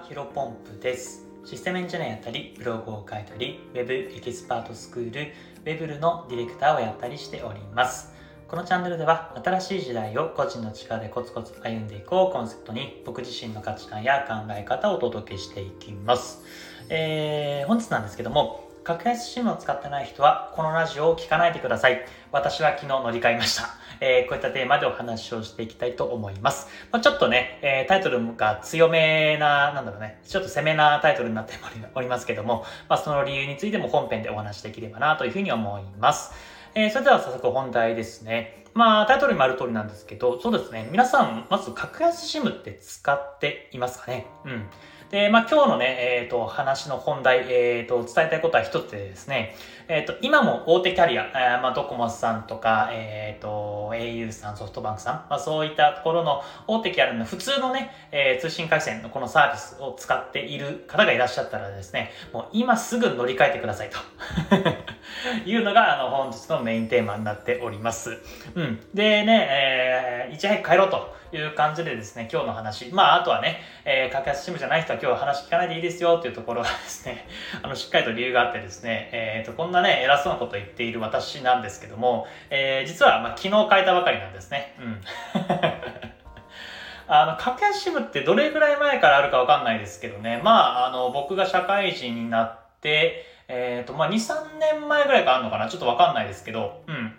ヒロポンプです。システムエンジニアやったり、ブログを書いたり、ウェブエキスパートスクール、ウェブルのディレクターをやったりしております。このチャンネルでは、新しい時代を個人の力でコツコツ歩んでいこうコンセプトに、僕自身の価値観や考え方をお届けしていきます。えー、本日なんですけども、格安 SIM を使ってない人は、このラジオを聞かないでください。私は昨日乗り換えました。えー、こういったテーマでお話をしていきたいと思います。まあ、ちょっとね、えー、タイトルが強めな、なんだろうね、ちょっと攻めなタイトルになっておりますけども、まあ、その理由についても本編でお話できればなというふうに思います。えー、それでは早速本題ですね。まあ、タイトルにもある通りなんですけど、そうですね。皆さん、まず格安 SIM って使っていますかね？うん。で、まあ、今日のね、えっ、ー、と、話の本題、えっ、ー、と、伝えたいことは一つでですね、えっ、ー、と、今も大手キャリア、えー、まあ、ドコモさんとか、えっ、と、au さん、ソフトバンクさん、まあ、そういったところの大手キャリアの普通のね、え通信回線のこのサービスを使っている方がいらっしゃったらですね、もう今すぐ乗り換えてくださいと いうのが、あの、本日のメインテーマになっております。うん。でね、えー、いち早く帰ろうと。いう感じでですね、今日の話、まあ、あとはね、えー、格安 SIM じゃない人は今日話聞かないでいいですよっていうところがですね、あの、しっかりと理由があってですね、えっ、ー、と、こんなね、偉そうなこと言っている私なんですけども、えー、実は、まあ、昨日変えたばかりなんですね。うん。あの、格安 SIM ってどれぐらい前からあるかわかんないですけどね、まあ、あの、僕が社会人になって、えっ、ー、と、まあ、2、3年前ぐらいかあるのかなちょっとわかんないですけど、うん。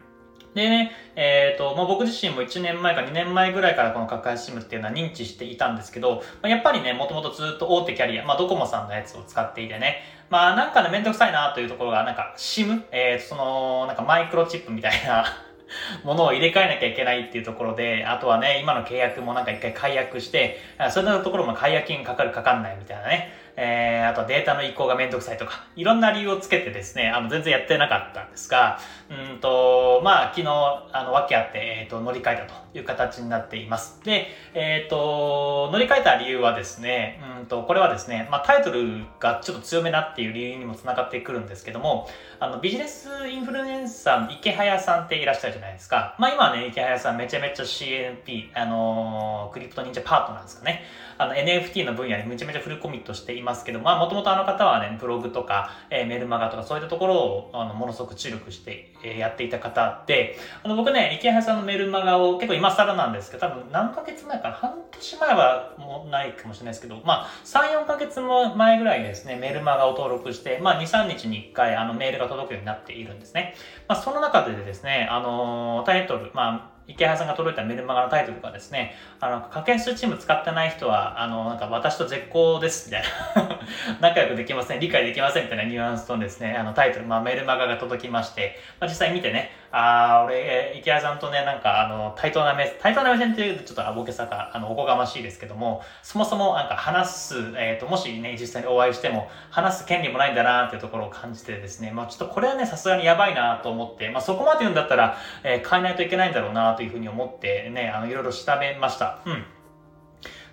でね、えっ、ー、と、まあ、僕自身も1年前か2年前ぐらいからこの格安 SIM っていうのは認知していたんですけど、まあ、やっぱりね、もともとずっと大手キャリア、まあ、ドコモさんのやつを使っていてね、まあ、なんかね、めんどくさいなというところが、なんか SIM、えー、その、なんかマイクロチップみたいな ものを入れ替えなきゃいけないっていうところで、あとはね、今の契約もなんか一回解約して、それのところも解約金かかるかかんないみたいなね、えー、あとはデータの移行がめんどくさいとか、いろんな理由をつけてですね、あの、全然やってなかったんですが、うんと、まあ、昨日、あの、訳あって、えっ、ー、と、乗り換えたという形になっています。で、えっ、ー、と、乗り換えた理由はですね、うんと、これはですね、まあ、タイトルがちょっと強めなっていう理由にもつながってくるんですけども、あの、ビジネスインフルエンサーの池早さんっていらっしゃるじゃないですか。まあ、今はね、池早さんめちゃめちゃ CNP、あのクリプト忍者パートナーですかね。あの NFT の分野にめちゃめちゃフルコミットしていますけど、まあもともとあの方はね、ブログとか、えー、メルマガとかそういったところをあのものすごく注力して、えー、やっていた方で、あの僕ね、池原さんのメルマガを結構今更なんですけど、多分何ヶ月前かな、半年前はもうないかもしれないですけど、まあ3、4ヶ月も前ぐらいですね、メルマガを登録して、まあ2、3日に1回あのメールが届くようになっているんですね。まあその中でですね、あのー、タイトル、まあ池原さんが届いたメルマガのタイトルがですね、あの、掛け数チーム使ってない人は、あの、なんか私と絶好です、みたいな。仲良くできません、理解できません、みたいなニュアンスとですね、あの、タイトル、まあ、メルマガが届きまして、まあ、実際見てね、ああ、俺、池谷さんとね、なんか、あの、対等な目、対等な目線っていうとちょっとあボケさか、あの、おこがましいですけども、そもそもなんか話す、えっ、ー、と、もしね、実際にお会いしても、話す権利もないんだなっていうところを感じてですね、まあちょっとこれはね、さすがにやばいなと思って、まあそこまで言うんだったら、えー、変えないといけないんだろうなというふうに思ってね、あの、いろいろ調べました。うん。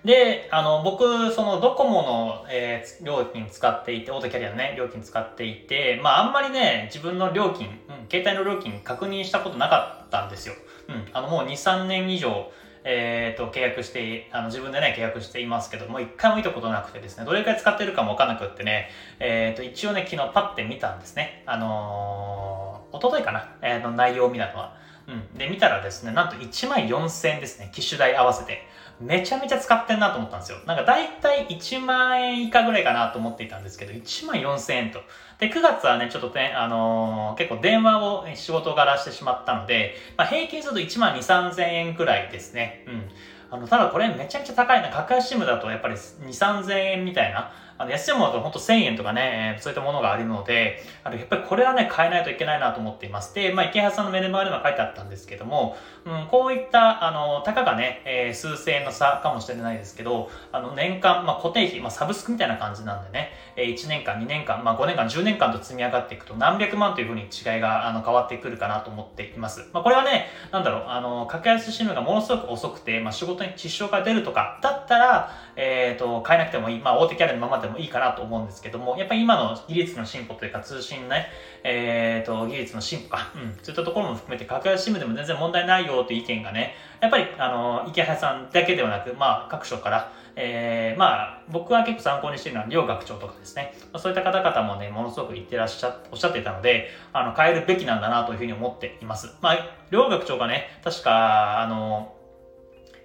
で、あの、僕、そのドコモの、えー、料金使っていて、オートキャリアのね、料金使っていて、まあ、あんまりね、自分の料金、うん、携帯の料金確認したことなかったんですよ。うん、あの、もう2、3年以上、えっ、ー、と、契約して、あの、自分でね、契約していますけども、一回も見たことなくてですね、どれくらい使ってるかもわかんなくってね、えっ、ー、と、一応ね、昨日パッて見たんですね。あのー、おとといかな、えー、の内容を見たのは。うん。で、見たらですね、なんと1万4000円ですね、機種代合わせて。めちゃめちゃ使ってんなと思ったんですよ。なんか大体1万円以下ぐらいかなと思っていたんですけど、1万4000円と。で、9月はね、ちょっとね、あのー、結構電話を仕事柄してしまったので、まあ、平均すると1万2、3000円くらいですね。うん。あの、ただこれめちゃめちゃ高いな。格安 SIM だとやっぱり2、3000円みたいな。あの、安いものだと本当1000円とかね、そういったものがあるので、あの、やっぱりこれはね、変えないといけないなと思っています。で、まあ、池原さんのメルマガでも書いてあったんですけども、うん、こういった、あの、たかがね、えー、数千円の差かもしれないですけど、あの、年間、まあ、固定費、まあ、サブスクみたいな感じなんでね、えー、1年間、2年間、まあ、5年間、10年間と積み上がっていくと何百万というふうに違いが、あの、変わってくるかなと思っています。まあ、これはね、なんだろう、あの、格安 SIM がものすごく遅くて、まあ、仕事に支障が出るとか、だったら、えっ、ー、と、変えなくてもいい。まあ、大手キャリアのままでもいいかなと思うんですけども、やっぱり今の技術の進歩というか通信ね、えっ、ー、と、技術の進歩か、うん、そういったところも含めて、格安 SIM でも全然問題ないよという意見がね、やっぱり、あの、池原さんだけではなく、まあ、各所から、えー、まあ、僕は結構参考にしているのは、両学長とかですね、そういった方々もね、ものすごく言ってらっしゃ、おっしゃっていたので、あの、変えるべきなんだなというふうに思っています。まあ、両学長がね、確か、あの、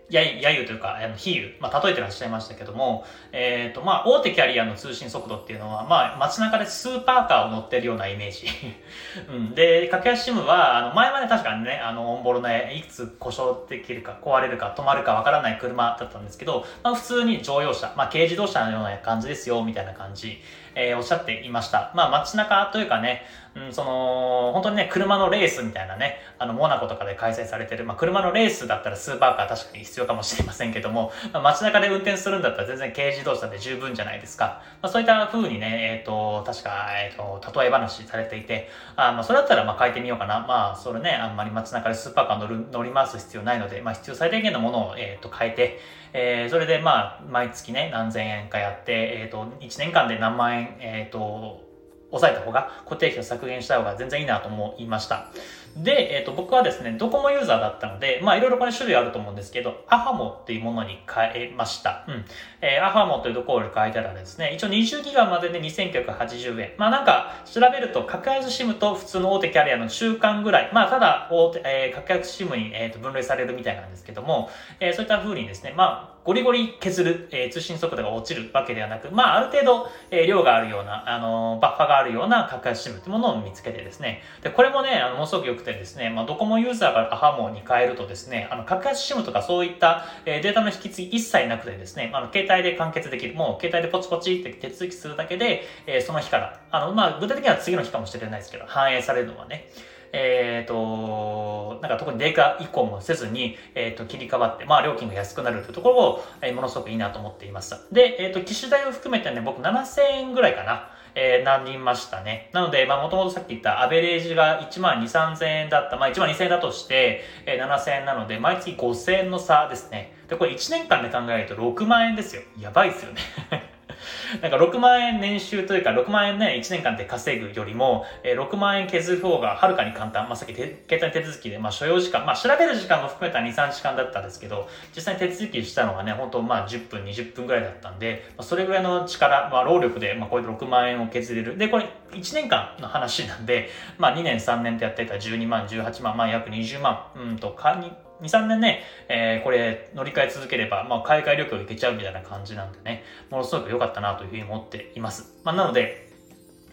ややゆというか、あの、比喩、まあ、例えてらっしゃいましたけども、えっ、ー、と、まあ、大手キャリアの通信速度っていうのは、まあ、街中でスーパーカーを乗ってるようなイメージ。うん。で、駆け足シムは、あの、前まで確かにね、あの、オンボロね、いくつ故障できるか、壊れるか、止まるかわからない車だったんですけど、まあ、普通に乗用車、まあ、軽自動車のような感じですよ、みたいな感じ。えー、おっしゃっていました。まあ街中というかね、うん、その、本当にね、車のレースみたいなね、あの、モナコとかで開催されてる、まあ車のレースだったらスーパーカー確かに必要かもしれませんけども、まあ、街中で運転するんだったら全然軽自動車で十分じゃないですか。まあそういった風にね、えっ、ー、と、確か、えっ、ー、と、例え話されていて、あまあそれだったらまあ変えてみようかな。まあそれね、あんまり街中でスーパーカー乗る乗り回す必要ないので、まあ必要最低限のものを、えっ、ー、と、変えて、えー、それでまあ、毎月ね、何千円かやって、えっ、と、1年間で何万円、えっ、ー、と、抑えた方が、固定費を削減した方が全然いいなと思いました。で、えっ、ー、と、僕はですね、ドコモユーザーだったので、まあ、いろいろこれ種類あると思うんですけど、アハモっていうものに変えました。うん。えー、アハモというところに変えたらですね、一応20ギガまでで2980円。まあ、なんか、調べると、格安 SIM と普通の大手キャリアの中間ぐらい。まあ、ただ、大手、えー、格安 SIM に、えー、と分類されるみたいなんですけども、えー、そういった風にですね、まあ、ゴリゴリ削る、えー、通信速度が落ちるわけではなく、まあ、ある程度、えー、量があるような、あのー、バッファがあるような格安 SIM というものを見つけてですね、で、これもね、あの、ものすごく良くてですね、まあ、ドコモユーザーがアハモに変えるとですね、あの、格安 SIM とかそういった、えー、データの引き継ぎ一切なくてですね、あの、携帯で完結できる。もう、携帯でポチポチって手続きするだけで、えー、その日から、あの、まあ、具体的には次の日かもしれないですけど、反映されるのはね、えっ、ー、と、なんか特にデータ移行もせずに、えっ、ー、と、切り替わって、まあ、料金が安くなるというところを、えー、ものすごくいいなと思っていました。で、えっ、と、機種代を含めてね、僕7000円ぐらいかな。えー、なりましたね。なので、まあ、もともとさっき言ったアベレージが1万2、3000円だった。まあ、1万2000円だとして、えー、7000円なので、毎月5000円の差ですね。で、これ1年間で考えると6万円ですよ。やばいですよねなんか6万円年収というか、6万円ね、1年間で稼ぐよりも、えー、6万円削る方がはるかに簡単。まあ、さっき携帯手続きで、まあ、所要時間、まあ、調べる時間も含めた2、3時間だったんですけど、実際に手続きしたのがね、本当まあ、10分、20分ぐらいだったんで、まあ、それぐらいの力、まあ、労力で、まあ、これで6万円を削れる。で、これ、1年間の話なんで、まあ、2年、3年とやってたら12万、18万、まあ、約20万、うんと、かに、2、3年ね、えー、これ乗り換え続ければ、まあ、海外旅行行けちゃうみたいな感じなんでね、ものすごく良かったなというふうに思っています。まあ、なので、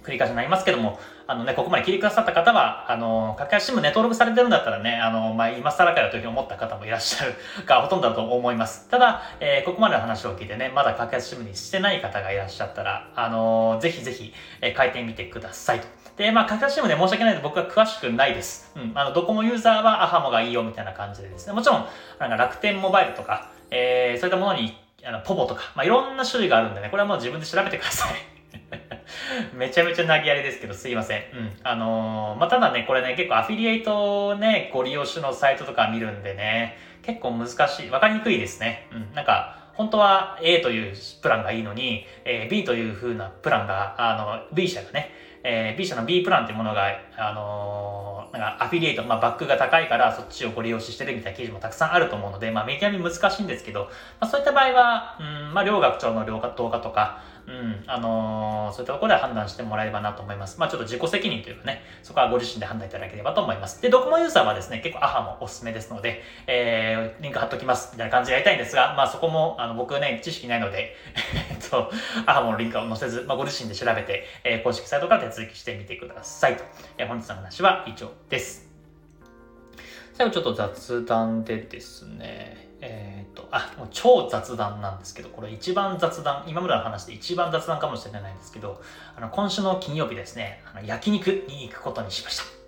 繰り返しになりますけども、あのね、ここまで聞いてくださった方は、あの、格安 SIM ね、登録されてるんだったらね、あの、まあ、今更かよというふうに思った方もいらっしゃる がほとんどだと思います。ただ、えー、ここまでの話を聞いてね、まだ格安 SIM にしてない方がいらっしゃったら、あのぜひぜひ、えー、変えてみてくださいと。で、まあ、格安 SIM で申し訳ないので僕は詳しくないです。うん。あの、ドコモユーザーはアハモがいいよみたいな感じでですね。もちろん、なんか楽天モバイルとか、えー、そういったものに、あの、ポボとか、まあ、いろんな種類があるんでね、これはもう自分で調べてください。めちゃめちゃ投げやりですけど、すいません。うん。あのー、まあ、ただね、これね、結構アフィリエイトね、ご利用種のサイトとか見るんでね、結構難しい。わかりにくいですね。うん。なんか、本当は A というプランがいいのに、えー、B という風なプランが、あの、B 社がね、えー、B 社の B プランっていうものが、あのー、なんかアフィリエイト、まあ、バックが高いからそっちをご利用してるみたいな記事もたくさんあると思うので、まあ、メディアに難しいんですけど、まあ、そういった場合は、うん、まあ、両学長の両化、動画とか、うん、あのー、そういったところで判断してもらえればなと思います。まあちょっと自己責任というかね、そこはご自身で判断いただければと思います。で、ドコモユーザーはですね、結構アハもおすすめですので、えー、リンク貼っときます、みたいな感じでやりたいんですが、まあそこも、あの、僕ね、知識ないので、えっと、アハモのリンクを載せず、まあご自身で調べて、えー、公式サイトから手続きしてみてくださいと。えー、本日の話は以上です。最後ちょっと雑談でですね、えっ、と、あ、もう超雑談なんですけど、これ一番雑談、今までの話で一番雑談かもしれないんですけど、あの、今週の金曜日ですね、あの焼肉に行くことにしました。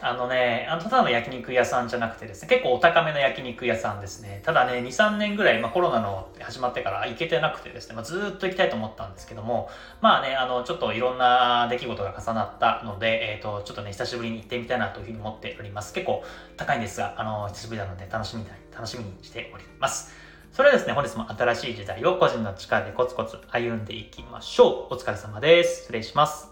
あのね、あのただの焼肉屋さんじゃなくてですね、結構お高めの焼肉屋さんですね。ただね、2、3年ぐらい、まあ、コロナの始まってから行けてなくてですね、まあ、ずっと行きたいと思ったんですけども、まあね、あの、ちょっといろんな出来事が重なったので、えっ、ー、と、ちょっとね、久しぶりに行ってみたいなというふうに思っております。結構高いんですが、あの、久しぶりなので楽しみに、楽しみにしております。それではですね、本日も新しい時代を個人の力でコツコツ歩んでいきましょう。お疲れ様です。失礼します。